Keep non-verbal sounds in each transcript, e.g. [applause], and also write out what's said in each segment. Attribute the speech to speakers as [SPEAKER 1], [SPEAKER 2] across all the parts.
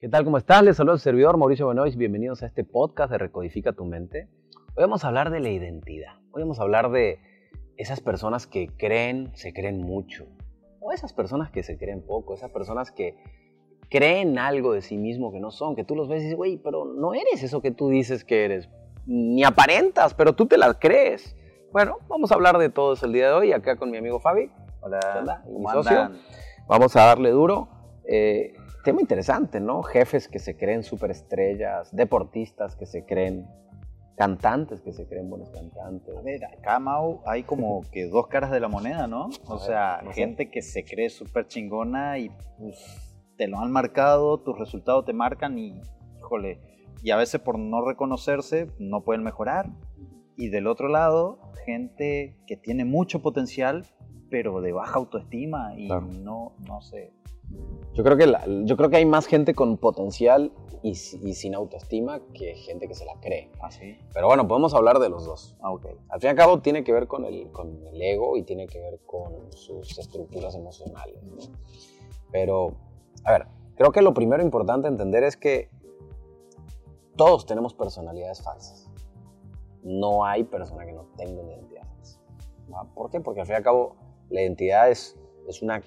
[SPEAKER 1] ¿Qué tal? ¿Cómo estás? Les saluda el servidor Mauricio Benoist. Bienvenidos a este podcast de Recodifica tu mente. Hoy vamos a hablar de la identidad. Hoy vamos a hablar de esas personas que creen, se creen mucho. O esas personas que se creen poco. Esas personas que creen algo de sí mismo que no son. Que tú los ves y dices, güey, pero no eres eso que tú dices que eres. Ni aparentas, pero tú te las crees. Bueno, vamos a hablar de todo eso el día de hoy. Acá con mi amigo Fabi.
[SPEAKER 2] Hola,
[SPEAKER 1] mi socio. Vamos a darle duro. Eh, tema interesante, ¿no? Jefes que se creen superestrellas, deportistas que se creen cantantes que se creen buenos cantantes.
[SPEAKER 2] A ver, acá, Mau, hay como que dos caras de la moneda, ¿no? [laughs] O sea, gente que se cree súper chingona y pues, te lo han marcado, tus resultados te marcan y, híjole, y a veces por no reconocerse no pueden mejorar. Y del otro lado, gente que tiene mucho potencial, pero de baja autoestima y no, no sé,
[SPEAKER 1] yo creo, que yo creo que hay más gente con potencial y, sin autoestima que gente que se la cree.
[SPEAKER 2] ¿Ah, sí?
[SPEAKER 1] Pero bueno, podemos hablar de los dos.
[SPEAKER 2] Ah, okay.
[SPEAKER 1] Al fin y al cabo tiene que ver con el, con el ego y tiene que ver con sus estructuras emocionales. Pero, a ver, creo que lo primero importante entender es que todos tenemos personalidades falsas. No hay persona que no tenga una identidad falsa. ¿Por qué? Porque al fin y al cabo la identidad es es una,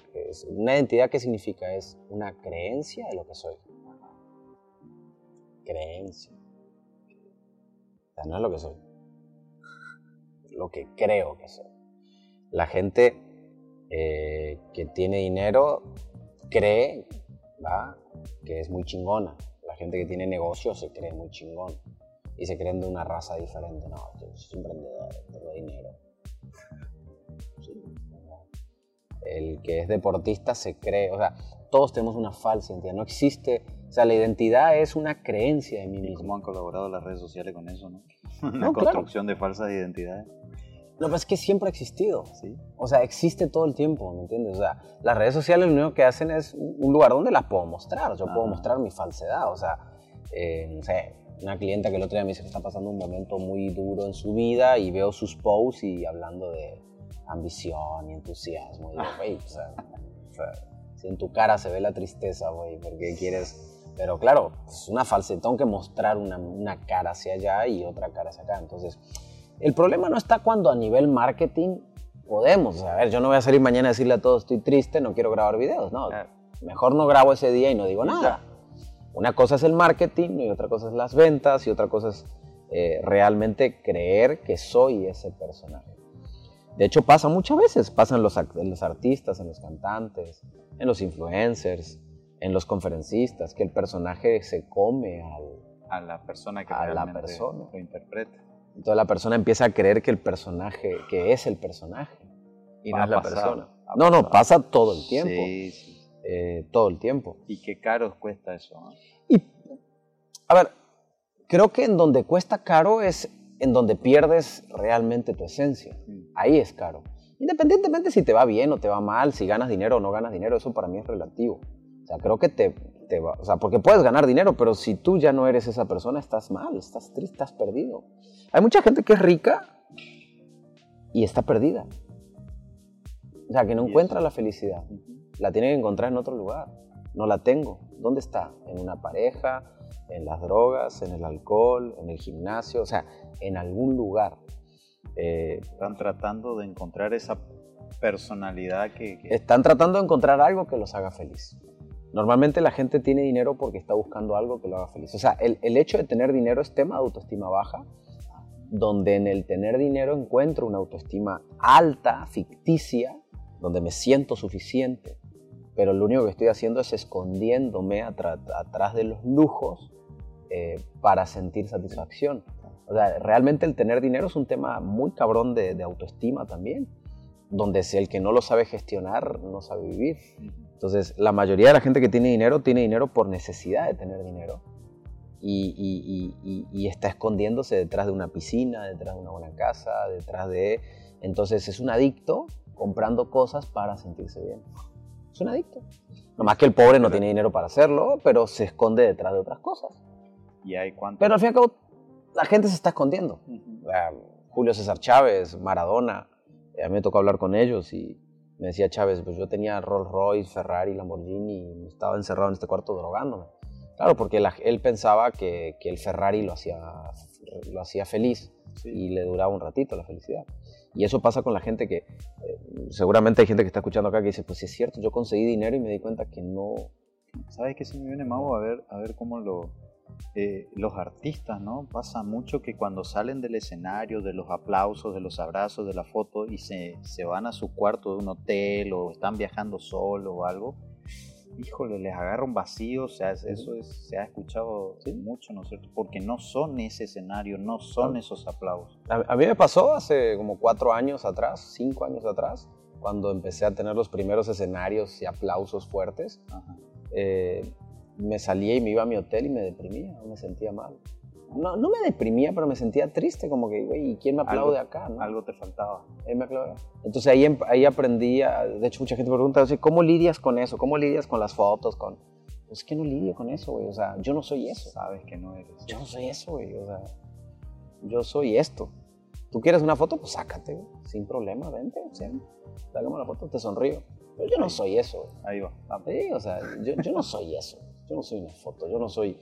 [SPEAKER 1] una identidad que significa es una creencia de lo que soy. Creencia. No es lo que soy. lo que creo que soy. La gente eh, que tiene dinero cree que es muy chingona. La gente que tiene negocio se cree muy chingón. Y se creen de una raza diferente. No, yo soy emprendedor, tengo dinero el que es deportista se cree, o sea, todos tenemos una falsa identidad, no existe, o sea, la identidad es una creencia de mí mismo.
[SPEAKER 2] ¿Cómo han colaborado las redes sociales con eso, no? [laughs] La construcción de falsas identidades.
[SPEAKER 1] No, pero es que siempre ha existido. ¿Sí? O sea, existe todo el tiempo, ¿me entiendes? O sea, las redes sociales lo único que hacen es un lugar donde las puedo mostrar. Yo puedo mostrar mi falsedad. O sea, eh, no sé, una clienta que el otro día me dice que está pasando un momento muy duro en su vida y veo sus posts y hablando de, ambición y entusiasmo. Y [laughs] güey, o sea, si en tu cara se ve la tristeza, güey, porque quieres... Pero claro, es una falsedad, tengo que mostrar una, una cara hacia allá y otra cara hacia acá. Entonces, el problema no está cuando a nivel marketing podemos. A ver, yo no voy a salir mañana a decirle a todos estoy triste, no quiero grabar videos. No, mejor no grabo ese día y no digo nada. Una cosa es el marketing y otra cosa es las ventas y otra cosa es eh, realmente creer que soy ese personaje. De hecho, pasa muchas veces, pasa en los, los artistas, en los cantantes, en los influencers, en los conferencistas, que el personaje se come
[SPEAKER 2] a la persona que
[SPEAKER 1] a la persona.
[SPEAKER 2] lo interpreta.
[SPEAKER 1] Entonces la persona empieza a creer que el personaje, que es el personaje, y no es la persona. No, no, pasa todo el tiempo. Sí, sí. Eh, todo el tiempo.
[SPEAKER 2] ¿Y qué caro cuesta eso?
[SPEAKER 1] Y, a ver, creo que en donde cuesta caro es en donde pierdes realmente tu esencia. Mm. Ahí es caro. Independientemente si te va bien o te va mal, si ganas dinero o no ganas dinero, eso para mí es relativo. O sea, creo que te, te va, o sea, porque puedes ganar dinero, pero si tú ya no eres esa persona, estás mal, estás triste, estás perdido. Hay mucha gente que es rica y está perdida. O sea, que no encuentra la felicidad. La tiene que encontrar en otro lugar. No la tengo. ¿Dónde está? En una pareja, en las drogas, en el alcohol, en el gimnasio, o sea, en algún lugar.
[SPEAKER 2] Eh, están tratando de encontrar esa personalidad que,
[SPEAKER 1] Están tratando de encontrar algo que los haga feliz. Normalmente la gente tiene dinero porque está buscando algo que lo haga feliz. O sea, el, el hecho de tener dinero es tema de autoestima baja, donde en el tener dinero encuentro una autoestima alta, ficticia, donde me siento suficiente, pero lo único que estoy haciendo es escondiéndome atrás de los lujos eh, para sentir satisfacción. O sea, realmente el tener dinero es un tema muy cabrón de, autoestima también, donde si el que no lo sabe gestionar no sabe vivir. Entonces, la mayoría de la gente que tiene dinero tiene dinero por necesidad de tener dinero. Y, está escondiéndose detrás de una piscina, detrás de una buena casa, detrás de... Entonces es un adicto comprando cosas para sentirse bien. Es un adicto. No más que el pobre no tiene dinero para hacerlo, pero se esconde detrás de otras cosas.
[SPEAKER 2] ¿Y hay cuánto?
[SPEAKER 1] Pero al fin y al cabo, la gente se está escondiendo. Julio César Chávez, Maradona, a mí me tocó hablar con ellos y me decía Chávez, pues yo tenía Rolls Royce, Ferrari, Lamborghini y estaba encerrado en este cuarto drogándome. Claro, porque él pensaba que, que, el Ferrari lo hacía, lo hacía feliz y le duraba un ratito la felicidad. Y eso pasa con la gente que, eh, seguramente hay gente que está escuchando acá que dice, pues sí es cierto, yo conseguí dinero y me di cuenta que no...
[SPEAKER 2] ¿Sabes qué se me viene, Mago? A ver, a ver cómo lo... Eh, los artistas, ¿no? Pasa mucho que cuando salen del escenario, de los aplausos, de los abrazos, de la foto y se, se van a su cuarto de un hotel o están viajando solo o algo, híjole, les agarra un vacío, o sea, eso se ha escuchado mucho, ¿no es cierto? Porque no son ese escenario, no son esos aplausos.
[SPEAKER 1] A, mí me pasó hace como cuatro años atrás, cinco años atrás, cuando empecé a tener los primeros escenarios y aplausos fuertes. Eh, me salía y me iba a mi hotel y me deprimía, me sentía mal no, no, me deprimía, pero me sentía triste, como que, güey, ¿y quién me aplaude acá?
[SPEAKER 2] Algo te faltaba.
[SPEAKER 1] Ahí me Entonces ahí, em, ahí aprendí, de hecho mucha gente me pregunta, ¿cómo lidias con eso? ¿Cómo lidias con las fotos? Con... Pues es que no lidio con eso, güey, o sea, yo no soy eso.
[SPEAKER 2] Sabes que no eres.
[SPEAKER 1] Yo no soy eso, güey, o sea, yo soy esto. ¿Tú quieres una foto? Pues sácate, güey, sin problema, vente, sí, sácame la foto, te sonrío. Pero yo no soy eso, güey.
[SPEAKER 2] Ahí va.
[SPEAKER 1] Sí, o sea, yo, yo no soy eso. Yo no soy una foto, yo no soy,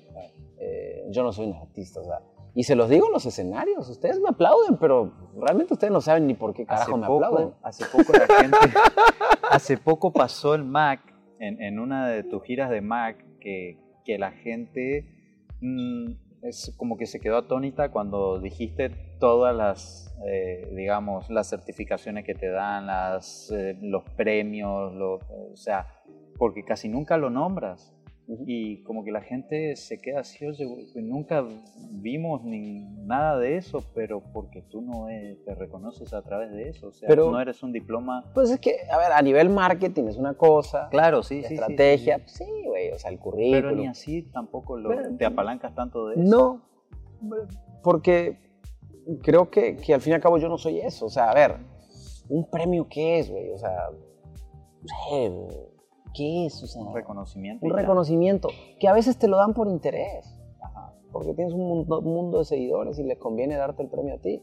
[SPEAKER 1] eh, yo no soy un artista, o sea, y se los digo en los escenarios, ustedes me aplauden, pero realmente ustedes no saben ni por qué carajo me aplauden.
[SPEAKER 2] Hace poco la gente, hace poco pasó el Mac, en, en, una de tus giras de Mac, que, que la gente mm, es como que se quedó atónita cuando dijiste todas las, eh, digamos, las certificaciones que te dan, las, eh, los premios, o sea, porque casi nunca lo nombras. Y como que la gente se queda así, oye, nunca vimos ni nada de eso, pero porque tú no te reconoces a través de eso, o sea, no eres un diploma.
[SPEAKER 1] Pues es que, a ver, a nivel marketing es una cosa.
[SPEAKER 2] Claro, sí,
[SPEAKER 1] sí. Estrategia, sí, güey, o sea, el currículum.
[SPEAKER 2] Pero ni así tampoco lo, te apalancas tanto de eso.
[SPEAKER 1] No, porque creo que, que al fin y al cabo yo no soy eso, o sea, a ver, un premio qué es, güey, o sea, no sé, ¿Qué es?
[SPEAKER 2] un reconocimiento.
[SPEAKER 1] Un reconocimiento que a veces te lo dan por interés. Porque tienes un mundo, de seguidores y les conviene darte el premio a ti.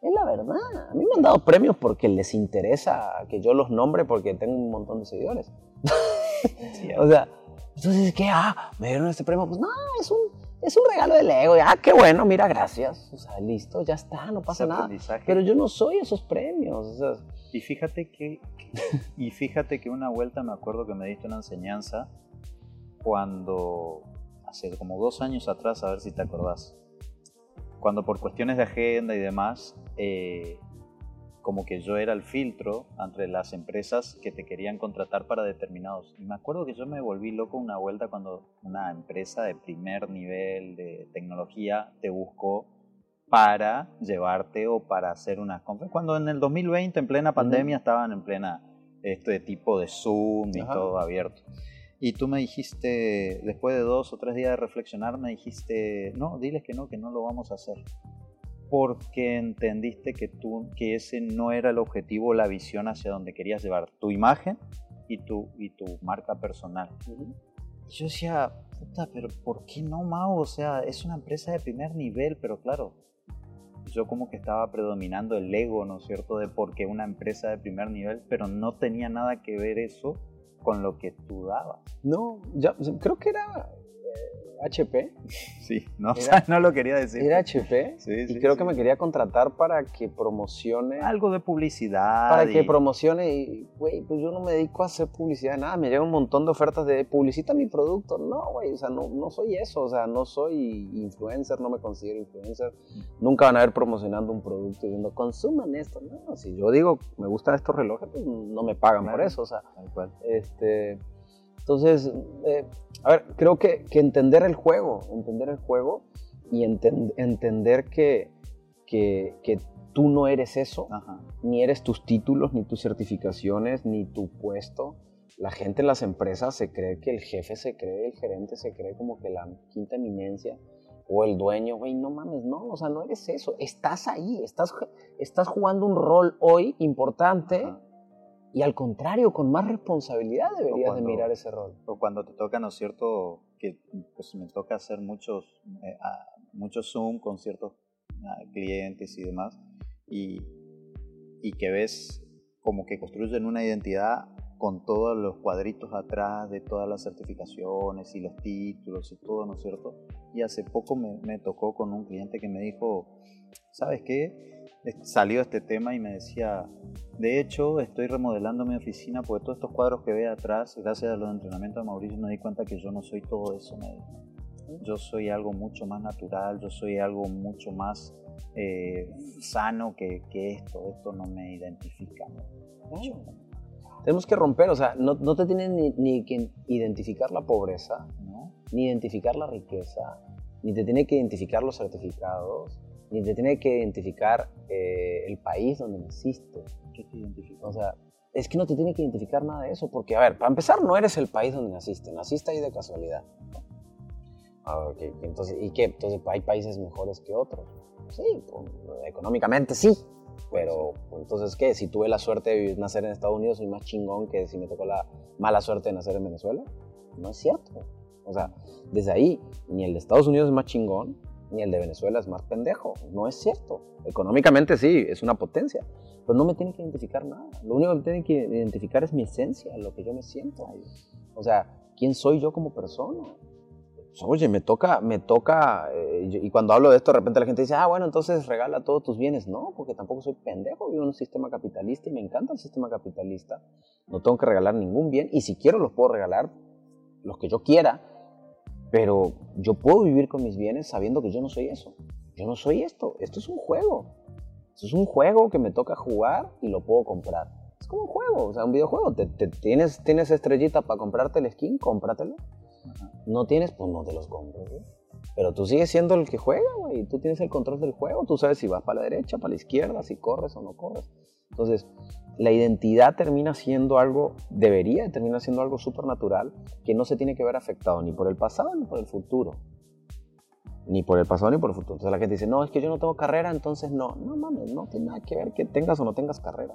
[SPEAKER 1] Es la verdad. A mí me han dado premios porque les interesa que yo los nombre porque tengo un montón de seguidores. [laughs] o sea, entonces, ¿qué? Ah, me dieron este premio. Pues no, es un, es un regalo del ego. Ah, qué bueno, mira, gracias. O sea, listo, ya está, no pasa nada. Pero yo no soy esos premios. O sea,
[SPEAKER 2] y fíjate que, y fíjate que una vuelta me acuerdo que me diste una enseñanza cuando, hace como dos años atrás, a ver si te acordás, cuando por cuestiones de agenda y demás, eh, como que yo era el filtro entre las empresas que te querían contratar para determinados. Y me acuerdo que yo me volví loco una vuelta cuando una empresa de primer nivel de tecnología te buscó para llevarte o para hacer unas conferencias. Cuando en el 2020, en plena pandemia, estaban en plena este tipo de Zoom y todo abierto. Y tú me dijiste, después de dos o tres días de reflexionar, me dijiste, no, diles que no, que no lo vamos a hacer. Porque entendiste que, tú, que ese no era el objetivo, la visión hacia donde querías llevar tu imagen y tu, y tu marca personal. Yo decía, puta, pero ¿por qué no, Mao? O sea, es una empresa de primer nivel, pero claro, yo como que estaba predominando el ego, ¿no es cierto?, de por qué una empresa de primer nivel, pero no tenía nada que ver eso con lo que tú dabas.
[SPEAKER 1] No, ya, creo que era HP.
[SPEAKER 2] Sí, no, [laughs] no lo quería decir.
[SPEAKER 1] Era HP sí, y creo que me quería contratar para que promocione.
[SPEAKER 2] Algo de publicidad.
[SPEAKER 1] Para que promocione y, güey, pues yo no me dedico a hacer publicidad, nada, me llegan un montón de ofertas de publicita mi producto. No, güey, o sea, no, no soy eso, o sea, no soy influencer, no me considero influencer. Nunca van a ver promocionando un producto diciendo, consuman esto. No, si yo digo, me gustan estos relojes, pues no me pagan por eso, o sea. Este entonces, eh, a ver, creo que, entender el juego, entender el juego y entender que, que, tú no eres eso, ni eres tus títulos, ni tus certificaciones, ni tu puesto. La gente en las empresas se cree que el jefe se cree, el gerente se cree como que la quinta eminencia o el dueño, güey, no mames, no, o sea, no eres eso, estás ahí, estás, estás jugando un rol hoy importante. Y al contrario, con más responsabilidad deberías de mirar ese rol.
[SPEAKER 2] O cuando te toca, ¿no es cierto? Que pues me toca hacer muchos, eh, muchos Zoom con ciertos clientes y demás. Y, y que ves como que construyen una identidad con todos los cuadritos atrás de todas las certificaciones y los títulos y todo, ¿no es cierto? Y hace poco me, me tocó con un cliente que me dijo, ¿sabes qué? Salió este tema y me decía, de hecho estoy remodelando mi oficina porque todos estos cuadros que ve atrás, gracias a los entrenamientos de Mauricio, me di cuenta que yo no soy todo eso, me Yo soy algo mucho más natural, yo soy algo mucho más eh, sano que, que, esto, esto no me identifica.
[SPEAKER 1] Tenemos que romper, o sea, no, no te tienes ni, ni, que identificar la pobreza, ¿no? ni identificar la riqueza, ni te tiene que identificar los certificados, ni te tiene que identificar eh, el país donde naciste. ¿Qué te identifica? O sea, es que no te tiene que identificar nada de eso, porque, a ver, para empezar, no eres el país donde naciste, naciste ahí de casualidad. Ah, entonces, ¿Y qué? Entonces, ¿hay países mejores que otros? Sí, pues, económicamente sí, pero, entonces, ¿qué? Si tuve la suerte de nacer en Estados Unidos, soy más chingón que si me tocó la mala suerte de nacer en Venezuela. No es cierto. O sea, desde ahí, ni el de Estados Unidos es más chingón, ni el de Venezuela es más pendejo. No es cierto. Económicamente sí, es una potencia. Pero no me tiene que identificar nada. Lo único que me tiene que identificar es mi esencia, lo que yo me siento. O sea, quién soy yo como persona oye, me toca, me toca, eh, y cuando hablo de esto, de repente la gente dice, ah, bueno, entonces regala todos tus bienes. No, porque tampoco soy pendejo, vivo en un sistema capitalista y me encanta el sistema capitalista. No tengo que regalar ningún bien, y si quiero los puedo regalar, los que yo quiera, pero yo puedo vivir con mis bienes sabiendo que yo no soy eso. Yo no soy esto, esto es un juego. Esto es un juego que me toca jugar y lo puedo comprar. Es como un juego, o sea, un videojuego. Te, tienes, tienes estrellita para comprarte el skin, cómpratelo no tienes, pues no te los compras, Pero tú sigues siendo el que juega, güey. Tú tienes el control del juego. Tú sabes si vas para la derecha, para la izquierda, si corres o no corres. Entonces, la identidad termina siendo algo, debería terminar siendo algo supernatural que no se tiene que ver afectado ni por el pasado ni por el futuro. Ni por el pasado ni por el futuro. Entonces la gente dice, no, es que yo no tengo carrera, entonces no. No mames, no tiene nada que ver que tengas o no tengas carrera.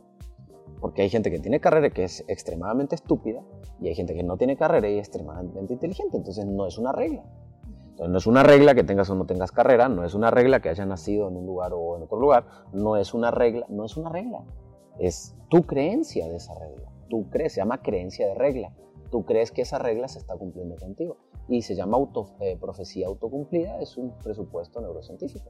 [SPEAKER 1] Porque hay gente que tiene carrera que es extremadamente estúpida y hay gente que no tiene carrera y es extremadamente inteligente. Entonces no es una regla. No es una regla que tengas o no tengas carrera, no es una regla que haya nacido en un lugar o en otro lugar, no es una regla, no es una regla. Es tu creencia de esa regla. Tú crees, se llama creencia de regla. Tú crees que esa regla se está cumpliendo contigo. Y se llama auto, eh, profecía autocumplida, es un presupuesto neurocientífico.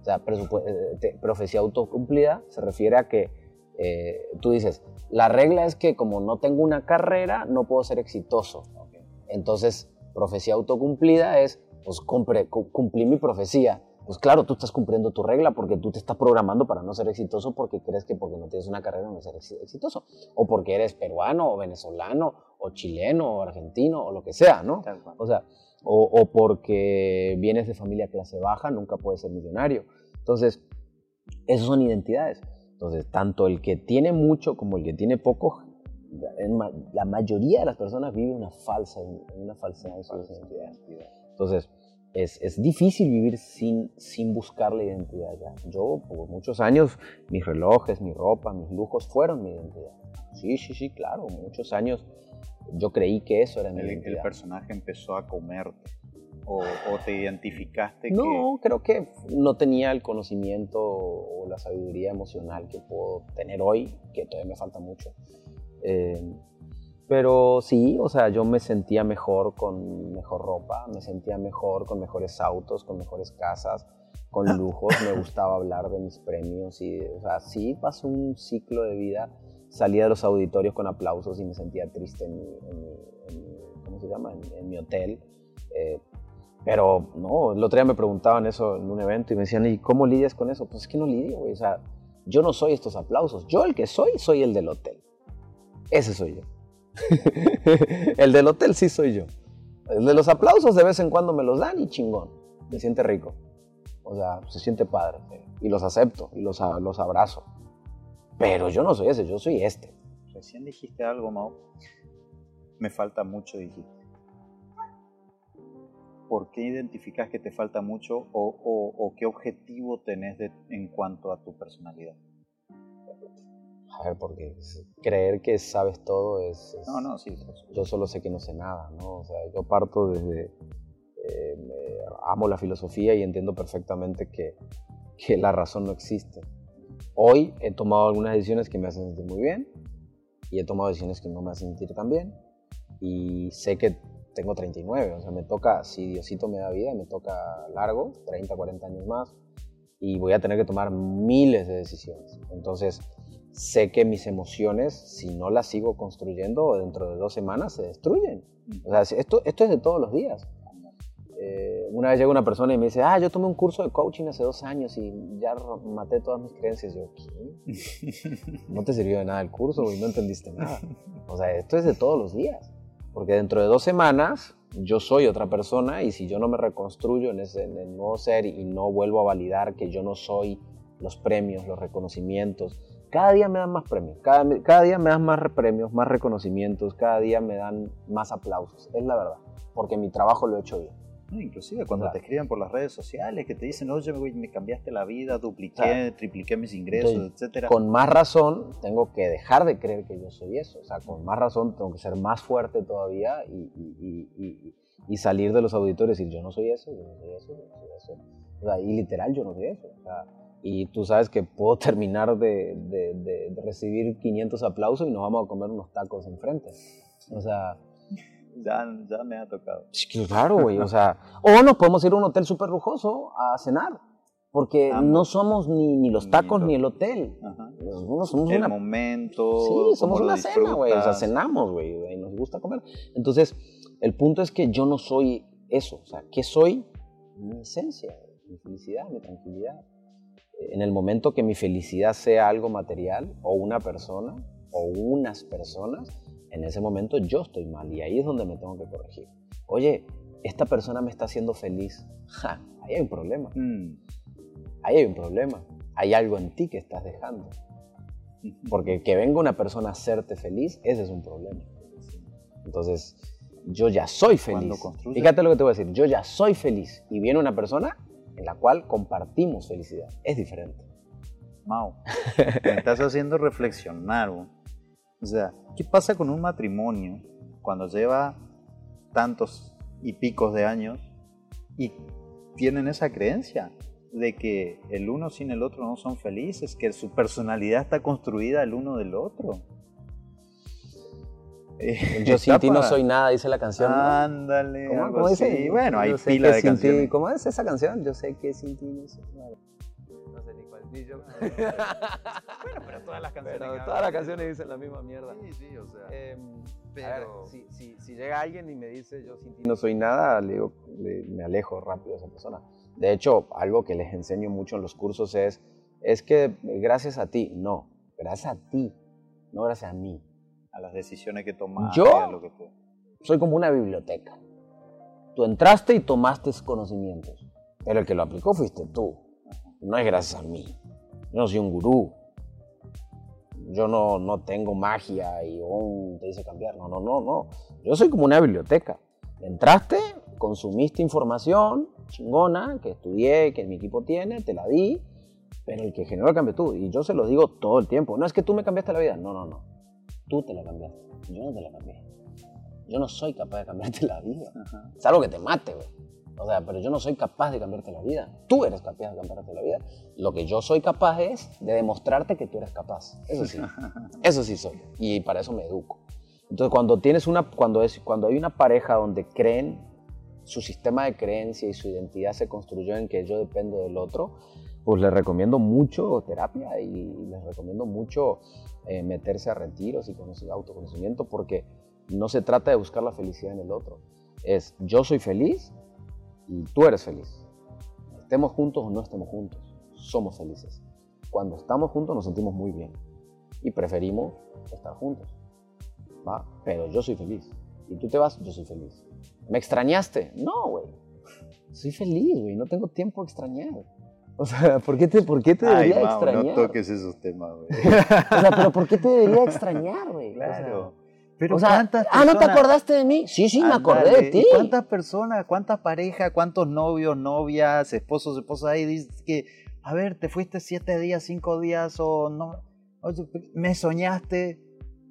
[SPEAKER 1] O sea, eh, profecía autocumplida se refiere a que eh, tú dices, la regla es que como no tengo una carrera, no puedo ser exitoso. Entonces, profecía autocumplida es, pues cumplí mi profecía. Pues claro, tú estás cumpliendo tu regla porque tú te estás programando para no ser exitoso porque crees que porque no tienes una carrera no ser exitoso. O porque eres peruano o venezolano o chileno o argentino o lo que sea, ¿no? O sea, o, o porque vienes de familia clase baja, nunca puedes ser millonario. Entonces, esas son identidades. Entonces, tanto el que tiene mucho como el que tiene poco, la mayoría de las personas vive una falsa, una falsedad en su identidad. Entonces, es, es, difícil vivir sin, sin buscar la identidad ya. Yo, por muchos años, mis relojes, mi ropa, mis lujos fueron mi identidad. Sí, sí, sí, claro, muchos años yo creí que eso era mi identidad.
[SPEAKER 2] El personaje empezó a comerte o, te identificaste?
[SPEAKER 1] No, creo que no tenía el conocimiento o la sabiduría emocional que puedo tener hoy, que todavía me falta mucho. Eh, pero sí, o sea, yo me sentía mejor con mejor ropa, me sentía mejor con mejores autos, con mejores casas, con lujos, me gustaba hablar de mis premios y, o sea, sí pasó un ciclo de vida, salía de los auditorios con aplausos y me sentía triste en mi, ¿cómo se llama? En, mi hotel. Eh, pero no, el otro día me preguntaban eso en un evento y me decían, ¿y cómo lidias con eso? Pues es que no lidio, güey. O sea, yo no soy estos aplausos. Yo el que soy, soy el del hotel. Ese soy yo. [laughs] el del hotel sí soy yo. El de los aplausos de vez en cuando me los dan y chingón. Me siente rico. O sea, se siente padre. Y los acepto y los, los abrazo. Pero yo no soy ese, yo soy este.
[SPEAKER 2] Recién dijiste algo, Mau. Me falta mucho, dijiste. ¿por qué identificas que te falta mucho o, qué objetivo tenés en cuanto a tu personalidad?
[SPEAKER 1] A ver, porque creer que sabes todo es...
[SPEAKER 2] no, no, sí.
[SPEAKER 1] Yo solo sé que no sé nada, ¿no? O sea, yo parto desde... Eh, amo la filosofía y entiendo perfectamente que, la razón no existe. Hoy he tomado algunas decisiones que me hacen sentir muy bien y he tomado decisiones que no me hacen sentir tan bien y sé que tengo 39, o sea, me toca, si Diosito me da vida, me toca largo, 30, 40 años más y voy a tener que tomar miles de decisiones. Entonces, sé que mis emociones, si no las sigo construyendo, dentro de dos semanas se destruyen. O sea, esto, esto es de todos los días. Eh, una vez llega una persona y me dice, ah, yo tomé un curso de coaching hace dos años y ya maté todas mis creencias. Yo, ¿qué? No te sirvió de nada el curso y no entendiste nada. O sea, esto es de todos los días. Porque dentro de dos semanas yo soy otra persona y si yo no me reconstruyo en, ese, en el nuevo ser y no vuelvo a validar que yo no soy los premios, los reconocimientos, cada día me dan más premios, cada, cada día me dan más premios, más reconocimientos, cada día me dan más aplausos, es la verdad, porque mi trabajo lo he hecho bien.
[SPEAKER 2] inclusive cuando te escriben por las redes sociales, que te dicen, oye, me cambiaste la vida, dupliqué, tripliqué mis ingresos, etcétera.
[SPEAKER 1] Con más razón, tengo que dejar de creer que yo soy eso. O sea, con más razón, tengo que ser más fuerte todavía y, y, salir de los auditores y decir, yo no soy eso, yo no soy eso, yo no soy eso. O sea, y literal, yo no soy eso. O sea, y tú sabes que puedo [laughs] terminar de, de, recibir 500 aplausos y nos vamos a comer unos tacos enfrente. O sea...
[SPEAKER 2] Ya, ya me ha tocado.
[SPEAKER 1] Claro, güey, o sea... O nos podemos ir a un hotel súper lujoso a cenar. Porque no somos ni, ni los tacos ni, el hotel.
[SPEAKER 2] somos el momento.
[SPEAKER 1] Sí, somos una cena, güey. O sea, cenamos, güey. Y nos gusta comer. Entonces, el punto es que yo no soy eso. O sea, ¿qué soy? Mi esencia, mi felicidad, mi tranquilidad en el momento que mi felicidad sea algo material o una persona o unas personas, en ese momento yo estoy mal y ahí es donde me tengo que corregir. Oye, esta persona me está haciendo feliz. ahí hay un problema. Mm. Ahí hay un problema. Hay algo en ti que estás dejando. Porque que venga una persona a hacerte feliz, ese es un problema. Entonces, yo ya soy feliz. Fíjate lo que te voy a decir. Yo ya soy feliz. Y viene una persona en la cual compartimos felicidad. Es diferente.
[SPEAKER 2] Mau, me estás haciendo reflexionar. O sea, ¿qué pasa con un matrimonio cuando lleva tantos y picos de años y tienen esa creencia de que el uno sin el otro no son felices, que su personalidad está construida el uno del otro?
[SPEAKER 1] Yo sin ti no soy nada, dice la canción.
[SPEAKER 2] Ándale. ¿Cómo, dice? Bueno, hay pila de canciones.
[SPEAKER 1] ¿Cómo es esa canción? Yo sé que sin ti no soy nada.
[SPEAKER 2] No sé ni cuál. Ni yo. [laughs] bueno, pero todas las canciones. Pero
[SPEAKER 1] todas las canciones dicen la misma mierda.
[SPEAKER 2] Sí, sí, o sea.
[SPEAKER 1] Eh, pero si, si, si, llega alguien y me dice yo sin ti no soy nada, le digo, me alejo rápido de esa persona. De hecho, algo que les enseño mucho en los cursos es, es que gracias a ti, no, gracias a ti, no gracias a mí
[SPEAKER 2] a las decisiones que tomaste.
[SPEAKER 1] Yo lo que soy como una biblioteca. Tú entraste y tomaste conocimientos, pero el que lo aplicó fuiste tú. No es gracias a mí. Yo no soy un gurú. Yo no, no tengo magia y oh, te dice cambiar. No, no, no, no. Yo soy como una biblioteca. Entraste, consumiste información chingona que estudié, que mi equipo tiene, te la di, pero el que generó el cambio tú. Y yo se lo digo todo el tiempo. No es que tú me cambiaste la vida. No, no, no tú te la cambiaste. Yo no te la cambié. Yo no soy capaz de cambiarte la vida. Es algo que te mate, güey. O sea, pero yo no soy capaz de cambiarte la vida. Tú eres capaz de cambiarte la vida. Lo que yo soy capaz es de demostrarte que tú eres capaz. Eso sí. [laughs] Eso sí soy. Y para eso me educo. Entonces, cuando tienes una, cuando es, cuando hay una pareja donde creen, su sistema de creencia y su identidad se construyó en que yo dependo del otro, pues les recomiendo mucho terapia y les recomiendo mucho eh, meterse a retiros y conocer autoconocimiento porque no se trata de buscar la felicidad en el otro. Es yo soy feliz y tú eres feliz. Estemos juntos o no estemos juntos, somos felices. Cuando estamos juntos nos sentimos muy bien y preferimos estar juntos. ¿va? Pero yo soy feliz. Y tú te vas, yo soy feliz. ¿Me extrañaste? No, güey. [laughs] Soy feliz, güey. No tengo tiempo de extrañar. O sea, [laughs] ¿por qué te, por qué te debería Ay, extrañar?
[SPEAKER 2] No toques esos temas, güey. [laughs]
[SPEAKER 1] o sea, pero ¿por qué te debería extrañar, güey?
[SPEAKER 2] Claro.
[SPEAKER 1] pero ¿cuántas ah, ¿no te acordaste de mí? Sí, sí, me acordé de ti.
[SPEAKER 2] ¿Cuántas personas, cuántas parejas, cuántos novios, novias, esposos, esposas ahí dices que, a ver, te fuiste siete días, cinco días o no, me soñaste?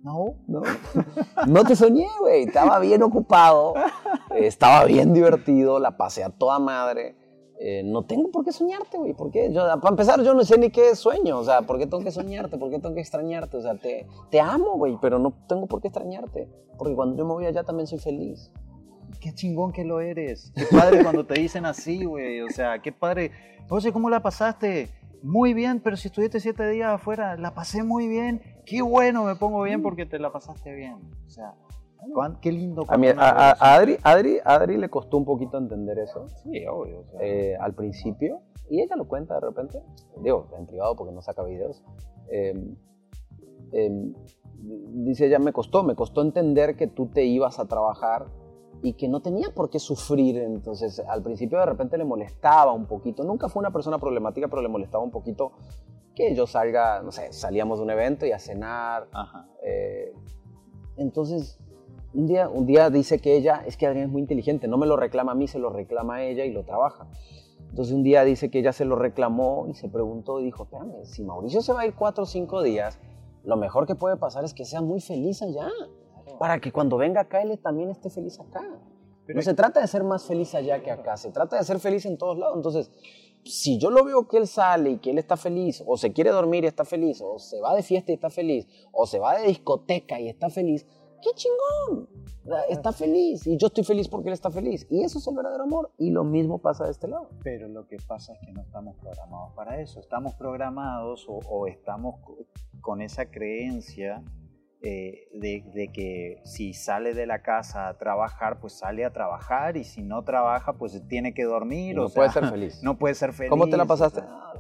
[SPEAKER 2] No, no. [laughs]
[SPEAKER 1] No te soñé, güey. Estaba bien ocupado, estaba bien divertido, la pasé a toda madre eh, no tengo por qué soñarte, güey. ¿Por qué? Yo, para empezar, yo no sé ni qué sueño. O sea, ¿por qué tengo que soñarte? ¿Por qué tengo que extrañarte? O sea, te, te amo, güey, pero no tengo por qué extrañarte. Porque cuando yo me voy allá también soy feliz.
[SPEAKER 2] Qué chingón que lo eres. Qué padre [laughs] cuando te dicen así, güey. O sea, qué padre. Oye, ¿cómo la pasaste? Muy bien, pero si estuviste siete días afuera, la pasé muy bien. Qué bueno, me pongo bien porque te la pasaste bien. O sea, Qué lindo.
[SPEAKER 1] A, a, Adri, Adri, Adri, le costó un poquito entender eso.
[SPEAKER 2] Sí, obvio.
[SPEAKER 1] Eh, al principio. Y ella lo cuenta de repente. Digo, en privado porque no saca videos. Em, em, dice ella, me costó, me costó entender que tú te ibas a trabajar y que no tenía por qué sufrir. Entonces, al principio de repente le molestaba un poquito. Nunca fue una persona problemática, pero le molestaba un poquito que yo salga, no sé, salíamos de un evento y a cenar. Eh, entonces, un día, un día dice que ella, es que Adrián es muy inteligente, no me lo reclama a mí, se lo reclama a ella y lo trabaja. Entonces un día dice que ella se lo reclamó y se preguntó y dijo, espérame, si Mauricio se va a ir cuatro o cinco días, lo mejor que puede pasar es que sea muy feliz allá, para que cuando venga acá él también esté feliz acá. Pero no se trata de ser más feliz allá que acá, se trata de ser feliz en todos lados. Entonces, si yo lo veo que él sale y que él está feliz, o se quiere dormir y está feliz, o se va de fiesta y está feliz, o se va de discoteca y está feliz, qué chingón. Está feliz y yo estoy feliz porque él está feliz. Y eso es el verdadero amor. Y lo mismo pasa de este lado.
[SPEAKER 2] Pero lo que pasa es que no estamos programados para eso. Estamos programados o, estamos con esa creencia eh, de, que si sale de la casa a trabajar, pues sale a trabajar y si no trabaja, pues tiene que dormir.
[SPEAKER 1] no puede ser feliz. [laughs]
[SPEAKER 2] No puede ser feliz.
[SPEAKER 1] ¿Cómo te la pasaste? Ah,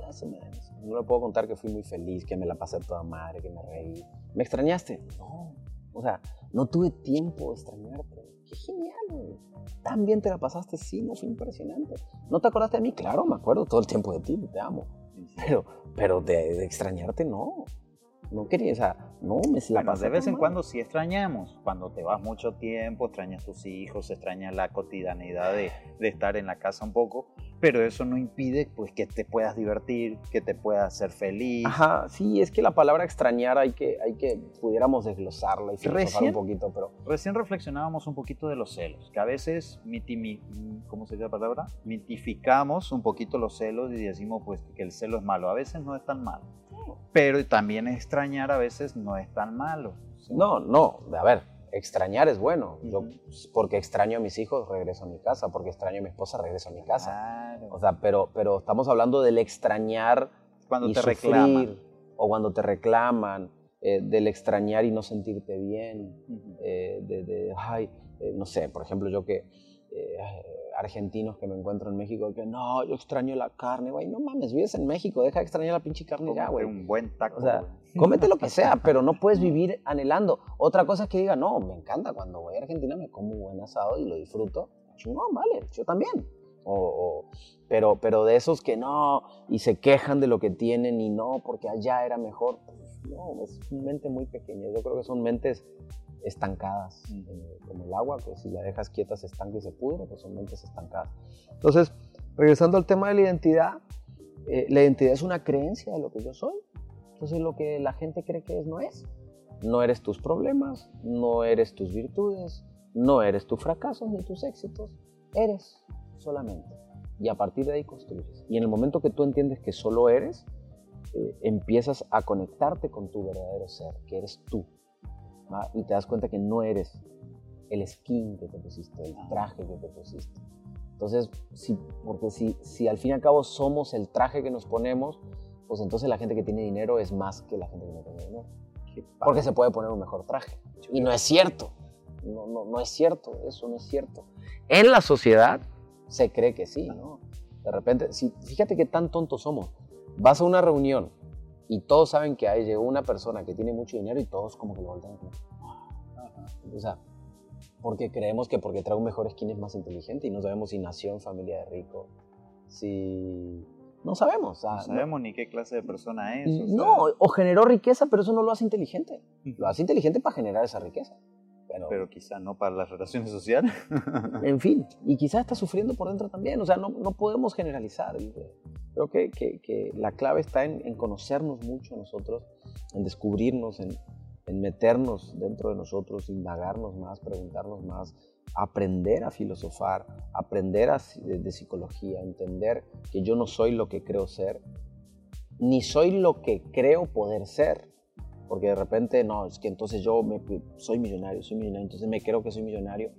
[SPEAKER 1] no le puedo contar que fui muy feliz, que me la pasé toda madre, que me reí. ¿Me extrañaste? No. O sea, no tuve tiempo de extrañarte. Qué genial, güey. Tan bien te la pasaste, sí, no fue impresionante. ¿No te acordaste de mí? Claro, me acuerdo todo el tiempo de ti, te amo. Pero, pero de extrañarte, no no quería, o sea, no me
[SPEAKER 2] la bueno, De vez en cuando sí extrañamos, cuando te vas mucho tiempo, extrañas tus hijos, extrañas la cotidianidad de, de, estar en la casa un poco, pero eso no impide pues que te puedas divertir, que te puedas hacer feliz.
[SPEAKER 1] Ajá, sí, es que la palabra extrañar hay que, hay que pudiéramos desglosarla y filosofar un poquito, pero...
[SPEAKER 2] Recién reflexionábamos un poquito de los celos, que a veces, ¿cómo se dice la palabra? Mitificamos un poquito los celos y decimos pues que el celo es malo, a veces no es tan malo pero también extrañar a veces no es tan malo.
[SPEAKER 1] No, no, a ver, extrañar es bueno. Yo, porque extraño a mis hijos, regreso a mi casa. Porque extraño a mi esposa, regreso a mi casa. O sea, pero, pero estamos hablando del extrañar
[SPEAKER 2] cuando te reclaman.
[SPEAKER 1] O cuando te reclaman, eh, del extrañar y no sentirte bien. Eh, de, ay, eh, no sé, por ejemplo, yo que argentinos que me encuentro en México que no, yo extraño la carne, güey, no mames, vives en México, deja de extrañar la pinche carne ya, güey.
[SPEAKER 2] un buen taco.
[SPEAKER 1] O sea, [laughs] cómete lo que [laughs] sea, pero no puedes vivir anhelando. Otra cosa es que diga, no, me encanta, cuando voy a Argentina me como un buen asado y lo disfruto. no vale, yo también. O, pero, pero de esos que no, y se quejan de lo que tienen y no, porque allá era mejor. Pues, no, es un mente muy pequeña. Yo creo que son mentes estancadas, eh, como el agua, que si la dejas quieta se estanca y se pudre, pues son mentes estancadas. Entonces, regresando al tema de la identidad, eh, la identidad es una creencia de lo que yo soy. Entonces, lo que la gente cree que es, no es. No eres tus problemas, no eres tus virtudes, no eres tus fracasos ni tus éxitos, eres solamente. Y a partir de ahí construyes. Y en el momento que tú entiendes que solo eres, eh, empiezas a conectarte con tu verdadero ser, que eres tú, y te das cuenta que no eres el skin que te pusiste, el traje que te pusiste. Entonces, si, porque si, si al fin y al cabo somos el traje que nos ponemos, pues entonces la gente que tiene dinero es más que la gente que no tiene dinero. Porque se puede poner un mejor traje. Y no es cierto. No, no, no es cierto, eso no es cierto. En la sociedad se cree que sí, ¿no? De repente, si, fíjate qué tan tontos somos. Vas a una reunión y todos saben que ahí llegó una persona que tiene mucho dinero y todos como que lo voltean. O sea, porque creemos que porque trae un mejor skin es más inteligente y no sabemos si nació en familia de rico, si... No sabemos.
[SPEAKER 2] no sabemos ni qué clase de persona es.
[SPEAKER 1] no, o generó riqueza, pero eso no lo hace inteligente. Lo hace inteligente para generar esa riqueza.
[SPEAKER 2] Pero, pero quizá no para las relaciones sociales. [laughs]
[SPEAKER 1] en fin, y quizá está sufriendo por dentro también. O sea, no, no podemos generalizar. Creo que, que, la clave está en, en, conocernos mucho nosotros, en descubrirnos, en, en, meternos dentro de nosotros, indagarnos más, preguntarnos más, aprender a filosofar, aprender de, psicología, entender que yo no soy lo que creo ser, ni soy lo que creo poder ser. Porque de repente, no, es que entonces yo me, soy millonario, soy millonario, entonces me creo que soy millonario.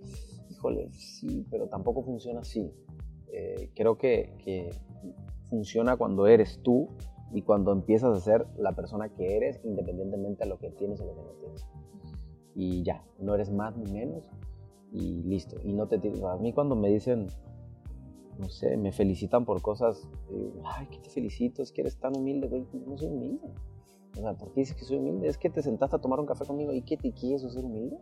[SPEAKER 1] Híjole, sí, pero tampoco funciona así. Eh, creo que, que funciona cuando eres tú y cuando empiezas a ser la persona que eres independientemente de lo que tienes o lo que no tienes. Y ya, no eres más ni menos, y listo. Y no te A mí cuando me dicen, no sé, me felicitan por cosas, ay, que te felicito, es que eres tan humilde, güey, no soy humilde. O sea, ¿por qué dices que soy humilde? Es que te sentaste a tomar un café conmigo y que te quieres ser humilde.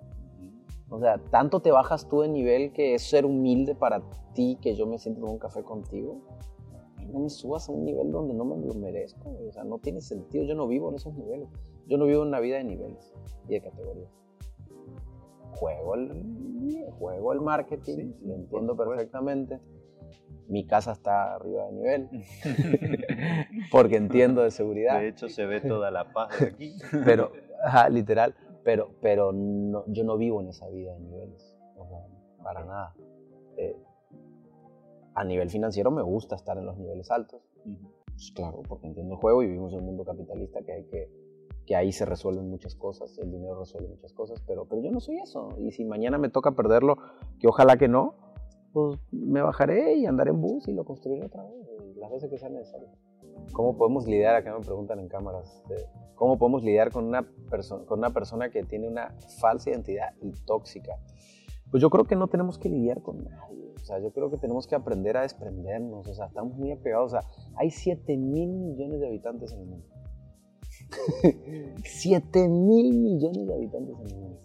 [SPEAKER 1] O sea, tanto te bajas tú de nivel que es ser humilde para ti que yo me siento en un café contigo. No me subas a un nivel donde no me lo merezco. O sea, no tiene sentido. Yo no vivo en esos niveles. Yo no vivo en una vida de niveles y de categorías juego el, juego el marketing, lo entiendo perfectamente. Mi casa está arriba de nivel, [laughs] porque entiendo de seguridad.
[SPEAKER 2] De hecho, se ve toda la paz de aquí. [laughs]
[SPEAKER 1] pero, literal, pero, pero no, yo no vivo en esa vida de niveles, para nada. Eh, a nivel financiero me gusta estar en los niveles altos. Pues claro, porque entiendo el juego y vivimos en un mundo capitalista que hay que que ahí se resuelven muchas cosas, el dinero resuelve muchas cosas, pero, pero yo no soy eso. Y si mañana me toca perderlo, que ojalá que no, pues me bajaré y andaré en bus y lo construiré otra vez, las veces que sea necesario. ¿Cómo podemos lidiar, acá me preguntan en cámaras, cómo podemos lidiar con una, con una persona que tiene una falsa identidad y tóxica? Pues yo creo que no tenemos que lidiar con nadie. O sea, yo creo que tenemos que aprender a desprendernos. O sea, estamos muy apegados. O sea, hay 7 mil millones de habitantes en el mundo. [laughs] 7 mil millones de habitantes en el mundo.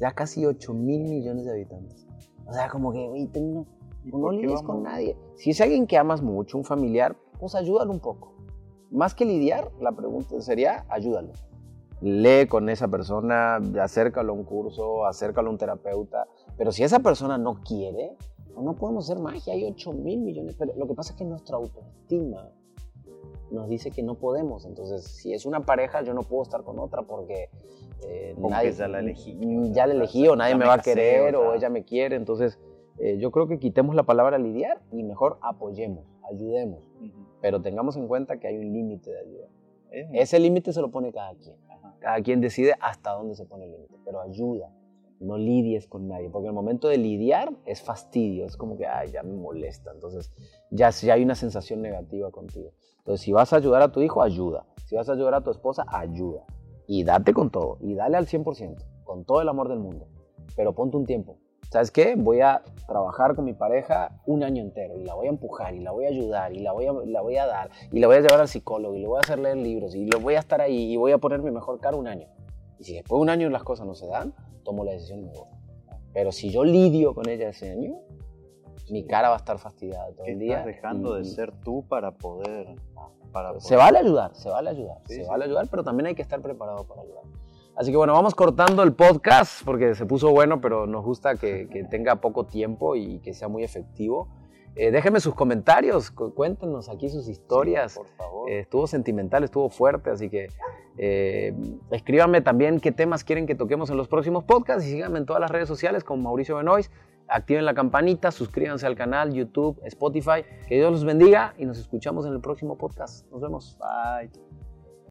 [SPEAKER 1] Ya casi 8 mil millones de habitantes. O sea, como que, güey, no, no con nadie. Si es alguien que amas mucho, un familiar, pues ayúdalo un poco. Más que lidiar, la pregunta sería, ayúdalo. Lee con esa persona, acércalo a un curso, acércalo a un terapeuta. Pero si esa persona no quiere, no podemos hacer magia. Hay 8 mil millones. Pero lo que pasa es que nuestra autoestima nos dice que no podemos. Entonces, si es una pareja, yo no puedo estar con otra porque
[SPEAKER 2] eh, nadie, ya la elegí.
[SPEAKER 1] Ya la elegí o nadie me va a querer o, ella me quiere. Entonces, eh, yo creo que quitemos la palabra lidiar y mejor apoyemos, ayudemos. Pero tengamos en cuenta que hay un límite de ayuda. Ese límite se lo pone cada quien. Cada quien decide hasta dónde se pone el límite, pero ayuda. No lidies con nadie, porque el momento de lidiar es fastidio, es como que, ay, ya me molesta. Entonces, ya, ya hay una sensación negativa contigo. Entonces, si vas a ayudar a tu hijo, ayuda. Si vas a ayudar a tu esposa, ayuda. Y date con todo. Y dale al 100%, con todo el amor del mundo. Pero ponte un tiempo. ¿Sabes qué? Voy a trabajar con mi pareja un año entero y la voy a empujar y la voy a ayudar y la voy a, la voy a dar y la voy a llevar al psicólogo y le voy a hacer leer libros y le voy a estar ahí y voy a poner mi mejor cara un año. Y si después de un año las cosas no se dan, tomo la decisión y me voy. Pero si yo lidio con ella ese año, mi cara va a estar fastidiada todo el día.
[SPEAKER 2] Estás dejando de ser tú para poder, para
[SPEAKER 1] Se vale ayudar, se vale ayudar, se vale ayudar, pero también hay que estar preparado para ayudar. Así que bueno, vamos cortando el podcast porque se puso bueno, pero nos gusta que, [laughs] tenga poco tiempo y que sea muy efectivo. Eh, déjenme sus comentarios, cuéntenos aquí sus historias.
[SPEAKER 2] por favor.
[SPEAKER 1] Eh, estuvo sentimental, estuvo fuerte, así que eh, escríbanme también qué temas quieren que toquemos en los próximos podcasts y síganme en todas las redes sociales como Mauricio Benoist activen la campanita, suscríbanse al canal, YouTube, Spotify. Que Dios los bendiga y nos escuchamos en el próximo podcast. Nos vemos.
[SPEAKER 2] Bye.